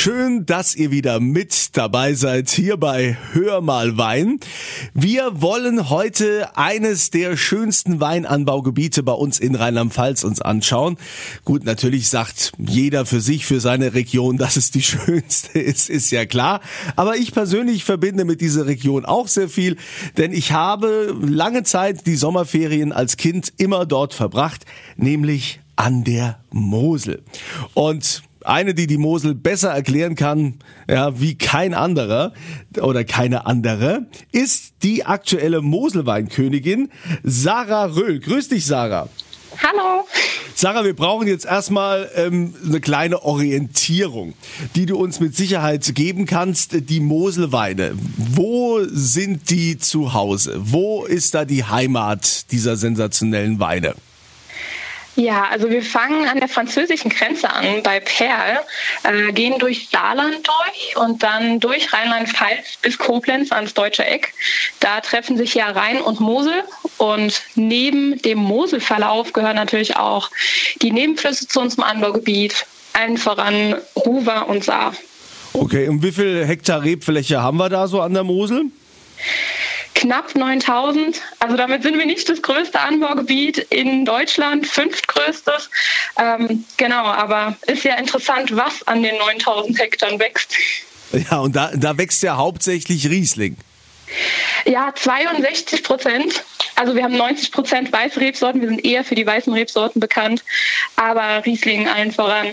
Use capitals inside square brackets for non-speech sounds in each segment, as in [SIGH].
Schön, dass ihr wieder mit dabei seid hier bei Hör mal Wein. Wir wollen heute eines der schönsten Weinanbaugebiete bei uns in Rheinland-Pfalz uns anschauen. Gut, natürlich sagt jeder für sich, für seine Region, dass es die [LAUGHS] schönste ist, ist ja klar. Aber ich persönlich verbinde mit dieser Region auch sehr viel, denn ich habe lange Zeit die Sommerferien als Kind immer dort verbracht, nämlich an der Mosel. Und eine, die die Mosel besser erklären kann, ja, wie kein anderer oder keine andere, ist die aktuelle Moselweinkönigin Sarah Röhl. Grüß dich, Sarah. Hallo. Sarah, wir brauchen jetzt erstmal ähm, eine kleine Orientierung, die du uns mit Sicherheit geben kannst. Die Moselweine, wo sind die zu Hause? Wo ist da die Heimat dieser sensationellen Weine? Ja, also wir fangen an der französischen Grenze an bei Perl, äh, gehen durch Saarland durch und dann durch Rheinland-Pfalz bis Koblenz ans deutsche Eck. Da treffen sich ja Rhein und Mosel und neben dem Moselverlauf gehören natürlich auch die Nebenflüsse zu unserem Anbaugebiet, allen voran Ruwer und Saar. Okay, und wie viel Hektar Rebfläche haben wir da so an der Mosel? Knapp 9000. Also damit sind wir nicht das größte Anbaugebiet in Deutschland, fünftgrößtes. Ähm, genau, aber ist ja interessant, was an den 9000 Hektar wächst. Ja, und da, da wächst ja hauptsächlich Riesling. Ja, 62 Prozent. Also wir haben 90 Prozent weiße Rebsorten. Wir sind eher für die weißen Rebsorten bekannt. Aber Riesling allen voran.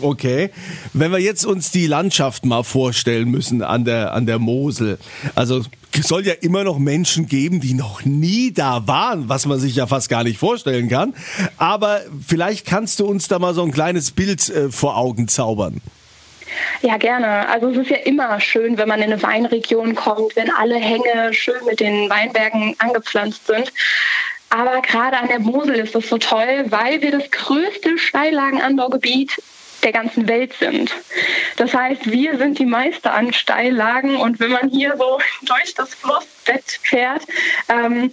Okay. Wenn wir jetzt uns die Landschaft mal vorstellen müssen an der, an der Mosel. Also soll ja immer noch Menschen geben, die noch nie da waren, was man sich ja fast gar nicht vorstellen kann. Aber vielleicht kannst du uns da mal so ein kleines Bild äh, vor Augen zaubern. Ja, gerne. Also es ist ja immer schön, wenn man in eine Weinregion kommt, wenn alle Hänge schön mit den Weinbergen angepflanzt sind. Aber gerade an der Mosel ist das so toll, weil wir das größte Steillagenanbaugebiet der ganzen Welt sind. Das heißt, wir sind die Meister an Steillagen und wenn man hier so [LAUGHS] durch das Flussbett fährt, ähm,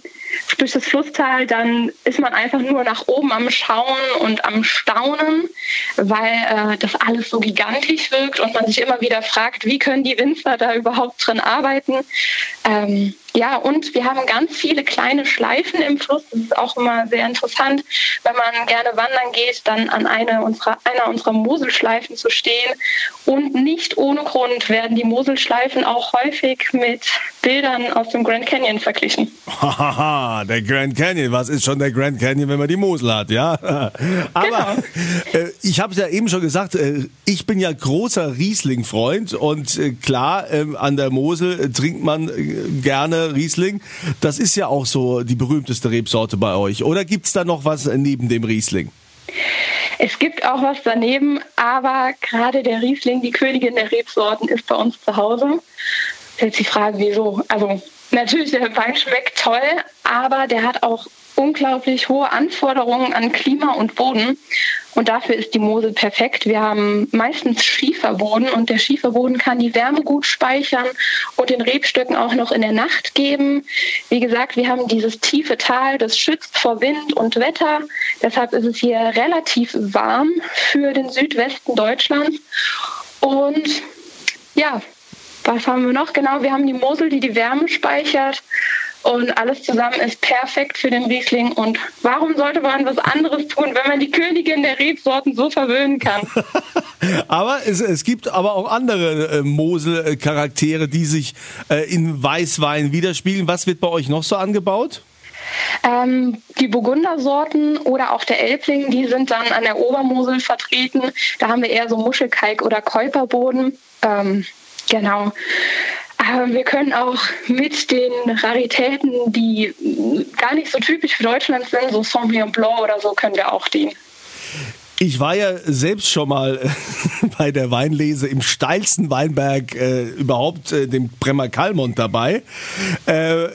durch das Flusstal, dann ist man einfach nur nach oben am Schauen und am Staunen, weil äh, das alles so gigantisch wirkt und man sich immer wieder fragt, wie können die Winzer da überhaupt drin arbeiten. Ähm, ja, und wir haben ganz viele kleine Schleifen im Fluss. Das ist auch immer sehr interessant, wenn man gerne wandern geht, dann an eine unserer, einer unserer Moselschleifen zu stehen. Und nicht ohne Grund werden die Moselschleifen auch häufig mit Bildern aus dem Grand Canyon verglichen. Haha, der Grand Canyon. Was ist schon der Grand Canyon, wenn man die Mosel hat, ja? [LAUGHS] Aber genau. äh, ich habe es ja eben schon gesagt, äh, ich bin ja großer Riesling-Freund und äh, klar, ähm, an der Mosel trinkt man äh, gerne Riesling. Das ist ja auch so die berühmteste Rebsorte bei euch. Oder gibt es da noch was neben dem Riesling? Es gibt auch was daneben, aber gerade der Riesling, die Königin der Rebsorten, ist bei uns zu Hause. Jetzt die Frage, wieso? Also natürlich, der Wein schmeckt toll, aber der hat auch unglaublich hohe Anforderungen an Klima und Boden. Und dafür ist die Mosel perfekt. Wir haben meistens Schieferboden und der Schieferboden kann die Wärme gut speichern und den Rebstöcken auch noch in der Nacht geben. Wie gesagt, wir haben dieses tiefe Tal, das schützt vor Wind und Wetter. Deshalb ist es hier relativ warm für den Südwesten Deutschlands. Und ja, was haben wir noch? Genau, wir haben die Mosel, die die Wärme speichert. Und alles zusammen ist perfekt für den Riesling. Und warum sollte man was anderes tun, wenn man die Königin der Rebsorten so verwöhnen kann? [LAUGHS] aber es, es gibt aber auch andere äh, Mosel-Charaktere, die sich äh, in Weißwein widerspiegeln. Was wird bei euch noch so angebaut? Ähm, die Burgundersorten oder auch der Elbling, die sind dann an der Obermosel vertreten. Da haben wir eher so Muschelkalk oder Käuperboden. Ähm, genau. Wir können auch mit den Raritäten, die gar nicht so typisch für Deutschland sind, so Sauvignon Blanc oder so, können wir auch dienen. Ich war ja selbst schon mal [LAUGHS] bei der Weinlese im steilsten Weinberg äh, überhaupt, äh, dem Bremer Kalmont dabei. Äh,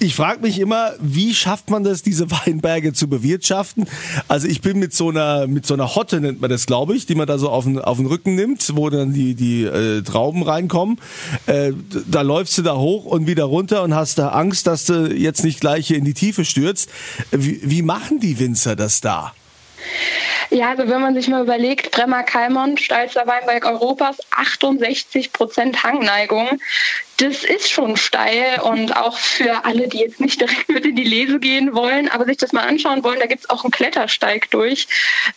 ich frage mich immer, wie schafft man das, diese [LAUGHS] Weinberge zu bewirtschaften? Also ich bin mit so einer mit so einer Hotte nennt man das, glaube ich, die man da so auf den, auf den Rücken nimmt, wo dann die die äh, Trauben reinkommen. Äh, da läufst du da hoch und wieder runter und hast da Angst, dass du jetzt nicht gleich hier in die Tiefe stürzt. Wie, wie machen die Winzer das da? Ja, also wenn man sich mal überlegt, Bremmer Kalmont, steilster Weinberg Europas, 68 Prozent Hangneigung. Das ist schon steil und auch für alle, die jetzt nicht direkt mit in die Lese gehen wollen, aber sich das mal anschauen wollen, da gibt es auch einen Klettersteig durch.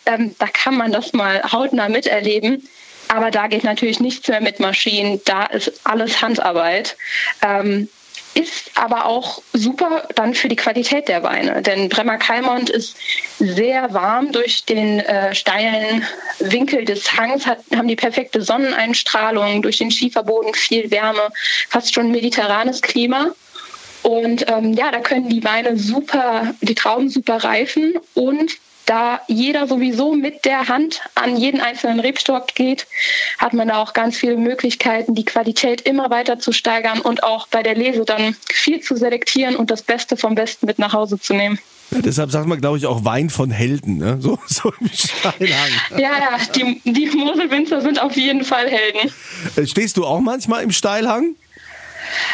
Ähm, da kann man das mal hautnah miterleben. Aber da geht natürlich nichts mehr mit Maschinen. Da ist alles Handarbeit. Ähm, ist aber auch super dann für die Qualität der Weine. Denn Bremer Kalmont ist sehr warm durch den äh, steilen Winkel des Hangs, hat, haben die perfekte Sonneneinstrahlung, durch den Schieferboden viel Wärme, fast schon mediterranes Klima. Und ähm, ja, da können die Weine super, die Trauben super reifen und da jeder sowieso mit der Hand an jeden einzelnen Rebstock geht, hat man da auch ganz viele Möglichkeiten, die Qualität immer weiter zu steigern und auch bei der Lese dann viel zu selektieren und das Beste vom Besten mit nach Hause zu nehmen. Ja, deshalb sagt man, glaube ich, auch Wein von Helden, ne? so, [LAUGHS] so im Steilhang. Ja, ja, die, die Moselwinzer sind auf jeden Fall Helden. Äh, stehst du auch manchmal im Steilhang?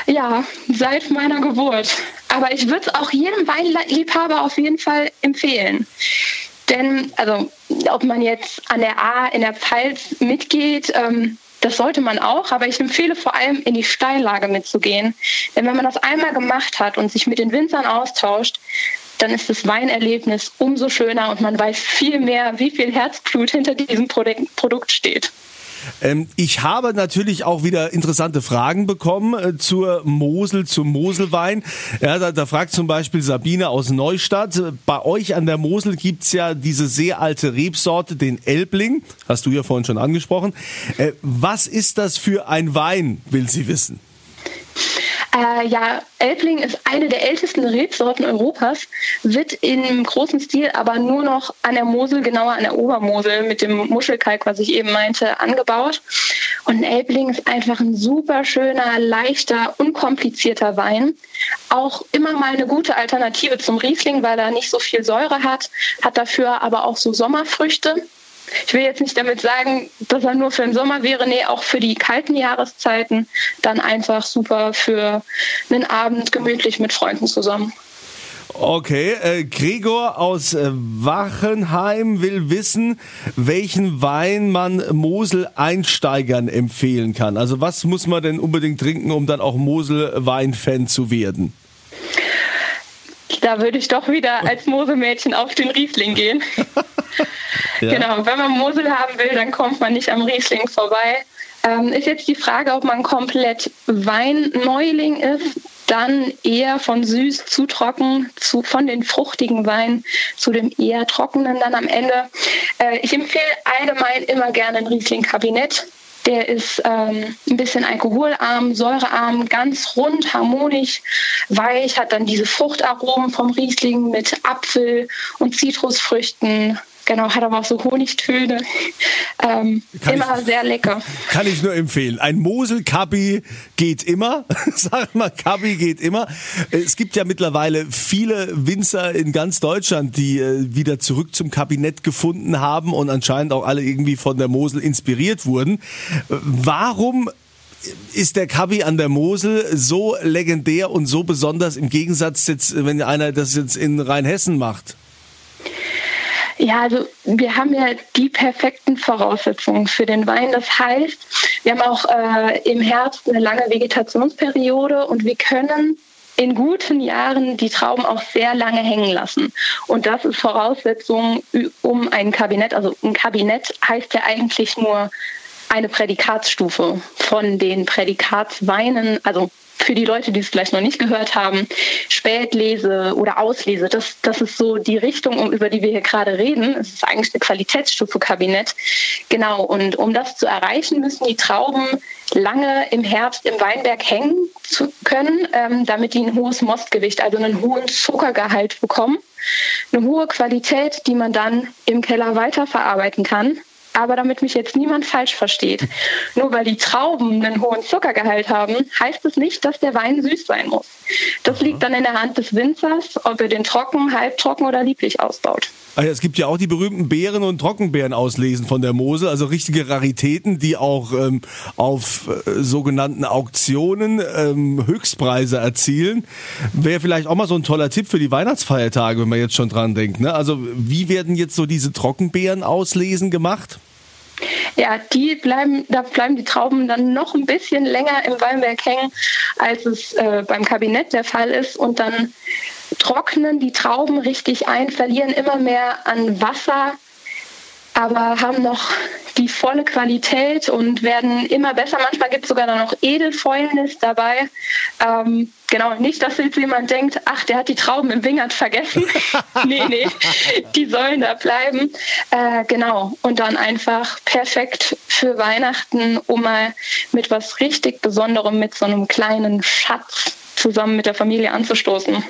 Ja, seit meiner Geburt. Aber ich würde es auch jedem Weinliebhaber auf jeden Fall empfehlen. Denn, also, ob man jetzt an der A in der Pfalz mitgeht, ähm, das sollte man auch, aber ich empfehle vor allem in die Steillage mitzugehen. Denn wenn man das einmal gemacht hat und sich mit den Winzern austauscht, dann ist das Weinerlebnis umso schöner und man weiß viel mehr, wie viel Herzblut hinter diesem Produkt steht. Ähm, ich habe natürlich auch wieder interessante Fragen bekommen äh, zur Mosel, zum Moselwein. Ja, da, da, fragt zum Beispiel Sabine aus Neustadt, bei euch an der Mosel gibt's ja diese sehr alte Rebsorte, den Elbling, hast du ja vorhin schon angesprochen. Äh, was ist das für ein Wein, will sie wissen? Äh, ja, Elbling ist eine der ältesten Rebsorten Europas, wird im großen Stil aber nur noch an der Mosel, genauer an der Obermosel mit dem Muschelkalk, was ich eben meinte, angebaut. Und Elbling ist einfach ein super schöner, leichter, unkomplizierter Wein. Auch immer mal eine gute Alternative zum Riesling, weil er nicht so viel Säure hat, hat dafür aber auch so Sommerfrüchte ich will jetzt nicht damit sagen, dass er nur für den Sommer wäre, nee, auch für die kalten Jahreszeiten dann einfach super für einen Abend gemütlich mit Freunden zusammen. Okay, äh, Gregor aus äh, Wachenheim will wissen, welchen Wein man Mosel-Einsteigern empfehlen kann. Also was muss man denn unbedingt trinken, um dann auch Mosel-Wein-Fan zu werden? Da würde ich doch wieder als Moselmädchen auf den Riesling gehen. [LAUGHS] ja. Genau, wenn man Mosel haben will, dann kommt man nicht am Riesling vorbei. Ähm, ist jetzt die Frage, ob man komplett Weinneuling ist, dann eher von süß zu trocken, zu, von den fruchtigen Weinen zu dem eher trockenen dann am Ende. Äh, ich empfehle allgemein immer gerne ein Riesling-Kabinett. Der ist ähm, ein bisschen alkoholarm, säurearm, ganz rund, harmonisch, weich, hat dann diese Fruchtaromen vom Riesling mit Apfel und Zitrusfrüchten, Genau, hat aber auch so Honigtöne. Ähm, immer ich, sehr lecker. Kann ich nur empfehlen. Ein Mosel-Kabi geht immer. [LAUGHS] Sag mal, Kabi geht immer. Es gibt ja mittlerweile viele Winzer in ganz Deutschland, die äh, wieder zurück zum Kabinett gefunden haben und anscheinend auch alle irgendwie von der Mosel inspiriert wurden. Warum ist der Kabi an der Mosel so legendär und so besonders im Gegensatz jetzt, wenn einer das jetzt in Rheinhessen macht? Ja, also wir haben ja die perfekten Voraussetzungen für den Wein. Das heißt, wir haben auch äh, im Herbst eine lange Vegetationsperiode und wir können in guten Jahren die Trauben auch sehr lange hängen lassen. Und das ist Voraussetzung, um ein Kabinett, also ein Kabinett heißt ja eigentlich nur eine Prädikatsstufe von den Prädikatsweinen, also für die Leute, die es vielleicht noch nicht gehört haben, Spätlese oder Auslese, das, das ist so die Richtung, über die wir hier gerade reden. Es ist eigentlich eine Qualitätsstufe Kabinett. Genau, und um das zu erreichen, müssen die Trauben lange im Herbst im Weinberg hängen zu können, ähm, damit die ein hohes Mostgewicht, also einen hohen Zuckergehalt bekommen. Eine hohe Qualität, die man dann im Keller weiterverarbeiten kann Aber damit mich jetzt niemand falsch versteht, [LAUGHS] nur weil die Trauben einen hohen Zuckergehalt haben, heißt es nicht, dass der Wein süß sein muss. Das liegt dann in der Hand des Winzers, ob er den trocken, halbtrocken oder lieblich ausbaut. Ah es gibt ja auch die berühmten Beeren und Trockenbeeren auslesen von der Mosel, also richtige Raritäten, die auch ähm, auf äh, sogenannten Auktionen ähm, Höchstpreise erzielen. Wäre vielleicht auch mal so ein toller Tipp für die Weihnachtsfeiertage, wenn man jetzt schon dran denkt. Ne? Also wie werden jetzt so diese Trockenbeeren auslesen gemacht? Ja, die bleiben, da bleiben die Trauben dann noch ein bisschen länger im Weinberg hängen, als es äh, beim Kabinett der Fall ist. Und dann trocknen die Trauben richtig ein, verlieren immer mehr an Wasser, aber haben noch die volle Qualität und werden immer besser. Manchmal gibt es sogar noch Edelfäulnis dabei. Ähm, genau, nicht, dass jetzt jemand denkt, ach, der hat die Trauben im Wingert vergessen. [LAUGHS] nee, nee, die sollen da bleiben. Äh, genau, und dann einfach perfekt für Weihnachten, um mal mit was richtig Besonderem, mit so einem kleinen Schatz zusammen mit der Familie anzustoßen.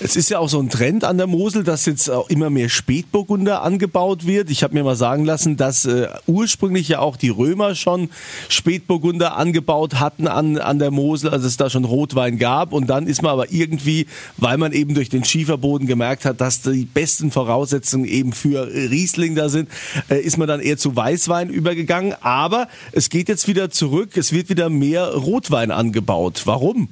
Es ist ja auch so ein Trend an der Mosel, dass jetzt auch immer mehr Spätburgunder angebaut wird. Ich habe mir mal sagen lassen, dass äh, ursprünglich ja auch die Römer schon Spätburgunder angebaut hatten an, an der Mosel, also es da schon Rotwein gab. Und dann ist man aber irgendwie, weil man eben durch den Schieferboden gemerkt hat, dass die besten Voraussetzungen eben für Riesling da sind, äh, ist man dann eher zu Weißwein übergegangen. Aber es geht jetzt wieder zurück, es wird wieder mehr Rotwein angebaut. Warum?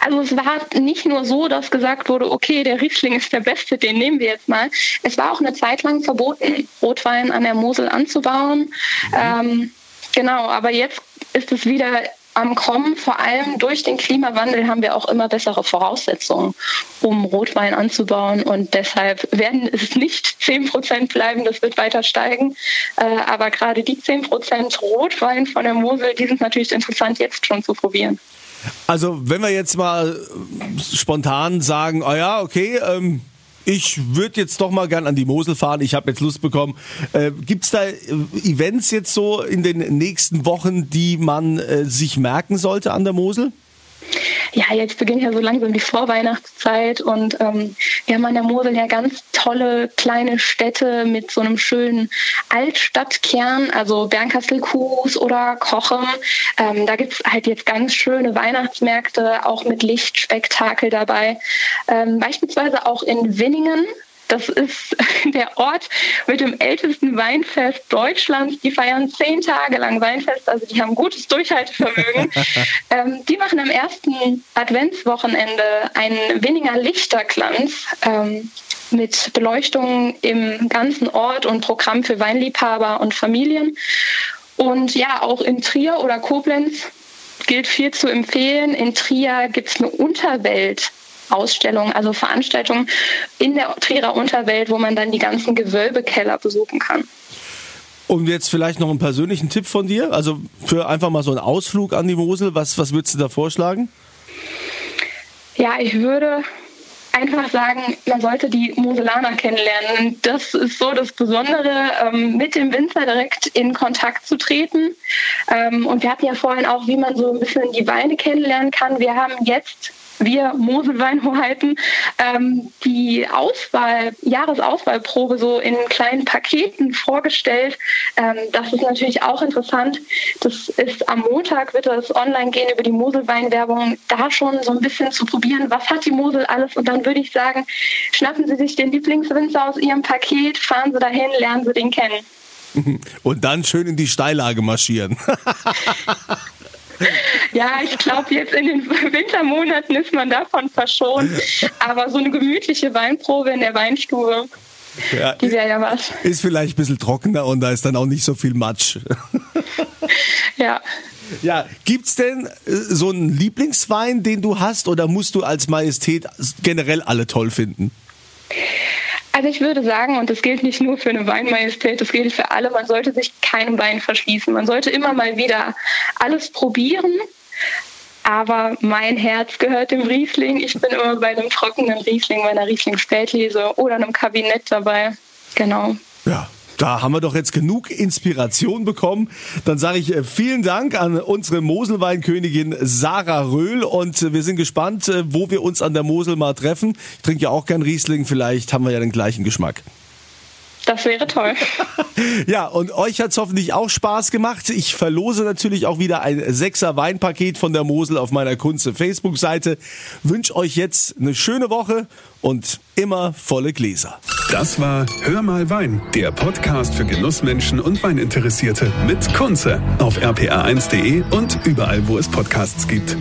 Also es war nicht nur so, dass gesagt wurde, okay, der Riesling ist der beste, den nehmen wir jetzt mal. Es war auch eine Zeit lang verboten, Rotwein an der Mosel anzubauen. Mhm. Ähm, genau, aber jetzt ist es wieder am Kommen. Vor allem durch den Klimawandel haben wir auch immer bessere Voraussetzungen, um Rotwein anzubauen. Und deshalb werden [LAUGHS] es nicht 10 Prozent bleiben, das wird weiter steigen. Äh, aber gerade die 10 Prozent Rotwein von der Mosel, die sind natürlich interessant jetzt schon zu probieren. Also, wenn wir jetzt mal spontan sagen, oh ja, okay, ähm, ich würde jetzt doch mal gern an die Mosel fahren, ich habe jetzt Lust bekommen. Äh, Gibt es da äh, Events jetzt so in den nächsten Wochen, die man äh, sich merken sollte an der Mosel? Ja, jetzt beginnt ja so langsam die Vorweihnachtszeit und ähm, wir haben an der Mosel ja ganz tolle kleine Städte mit so einem schönen Altstadtkern, also Bernkastel-Kues oder Kochem. Ähm, da gibt's halt jetzt ganz schöne Weihnachtsmärkte, auch mit Lichtspektakel dabei. Ähm, beispielsweise auch in Winningen das ist [LAUGHS] der Ort mit dem ältesten Weinfest Deutschlands. Die feiern zehn Tage lang Weinfest, also die haben gutes Durchhaltevermögen. [LAUGHS] ähm, die machen am ersten Adventswochenende einen Winninger Lichterglanz. Ähm, mit Beleuchtung im ganzen Ort und Programm für Weinliebhaber und Familien. Und ja, auch in Trier oder Koblenz gilt viel zu empfehlen. In Trier gibt es eine Unterwelt Ausstellungen, also Veranstaltungen in der Trierer Unterwelt, wo man dann die ganzen Gewölbekeller besuchen kann. Und jetzt vielleicht noch einen persönlichen Tipp von dir, also für einfach mal so einen Ausflug an die Mosel, was, was würdest du da vorschlagen? Ja, ich würde einfach sagen, man sollte die Moselaner kennenlernen. Das ist so das Besondere, ähm, mit dem Winzer direkt in Kontakt zu treten. Ähm, und wir hatten ja vorhin auch, wie man so ein bisschen die Weine kennenlernen kann. Wir haben jetzt wir Moselweinhoheiten ähm, die Auswahl, Jahresauswahlprobe so in kleinen Paketen vorgestellt. Ähm, das ist natürlich auch interessant. Das ist am Montag wird das online gehen über die Moselweinwerbung, da schon so ein bisschen zu probieren, was hat die Mosel alles und dann würde ich sagen, schnappen Sie sich den Lieblingswinzer aus Ihrem Paket, fahren Sie dahin, lernen Sie den kennen. [LAUGHS] Und dann schön in die Steillage marschieren. [LAUGHS] Ja, ich glaube, jetzt in den Wintermonaten ist man davon verschont. Aber so eine gemütliche Weinprobe in der Weinstube, ja, die wäre ja was. Ist vielleicht ein bisschen trockener und da ist dann auch nicht so viel Matsch. Ja. Ja, gibt's denn äh, so einen Lieblingswein, den du hast, oder musst du als Majestät generell alle toll finden? Also ich würde sagen, und das gilt nicht nur für eine Weinmajestät, das gilt für alle, man sollte sich keinem Wein verschließen. Man sollte immer mal wieder alles probieren. Aber mein Herz gehört dem Riesling. Ich bin immer bei einem trockenen Riesling, bei einer Riesling-Spätlese oder einem Kabinett dabei. Genau. Ja, da haben wir doch jetzt genug Inspiration bekommen. Dann sage ich äh, vielen Dank an unsere Moselweinkönigin Sarah Röhl und äh, wir sind gespannt, äh, wo wir uns an der Mosel mal treffen. Ich trinke ja auch gern Riesling, vielleicht haben wir ja den gleichen Geschmack. Das wäre toll. [LAUGHS] ja, und euch hat's hoffentlich auch Spaß gemacht. Ich verlose natürlich auch wieder ein sechser Weinpaket von der Mosel auf meiner Kunze Facebook-Seite. Wünsche euch jetzt eine schöne Woche und immer volle Gläser. Das war Hör mal Wein, der Podcast für Genussmenschen und Weininteressierte mit Kunze auf rpa1.de und überall, wo es Podcasts gibt.